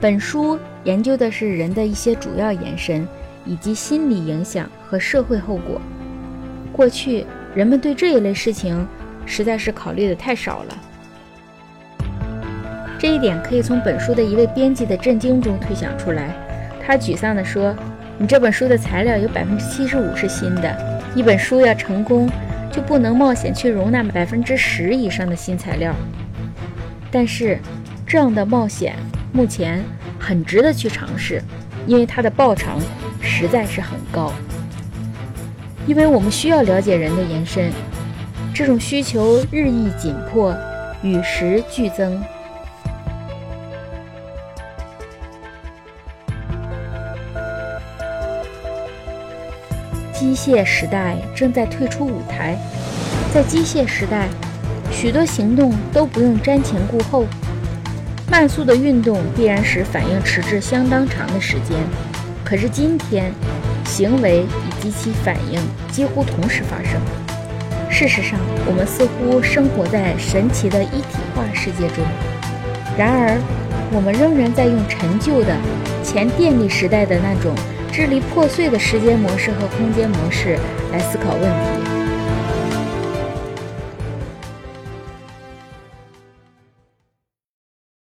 本书研究的是人的一些主要延伸，以及心理影响和社会后果。过去人们对这一类事情实在是考虑的太少了。这一点可以从本书的一位编辑的震惊中推想出来。他沮丧地说：“你这本书的材料有百分之七十五是新的，一本书要成功，就不能冒险去容纳百分之十以上的新材料。但是，这样的冒险目前很值得去尝试，因为它的报偿实在是很高。因为我们需要了解人的延伸，这种需求日益紧迫，与时俱增。”机械时代正在退出舞台，在机械时代，许多行动都不用瞻前顾后，慢速的运动必然使反应迟滞相当长的时间。可是今天，行为以及其反应几乎同时发生。事实上，我们似乎生活在神奇的一体化世界中。然而，我们仍然在用陈旧的前电力时代的那种。支离破碎的时间模式和空间模式来思考问题。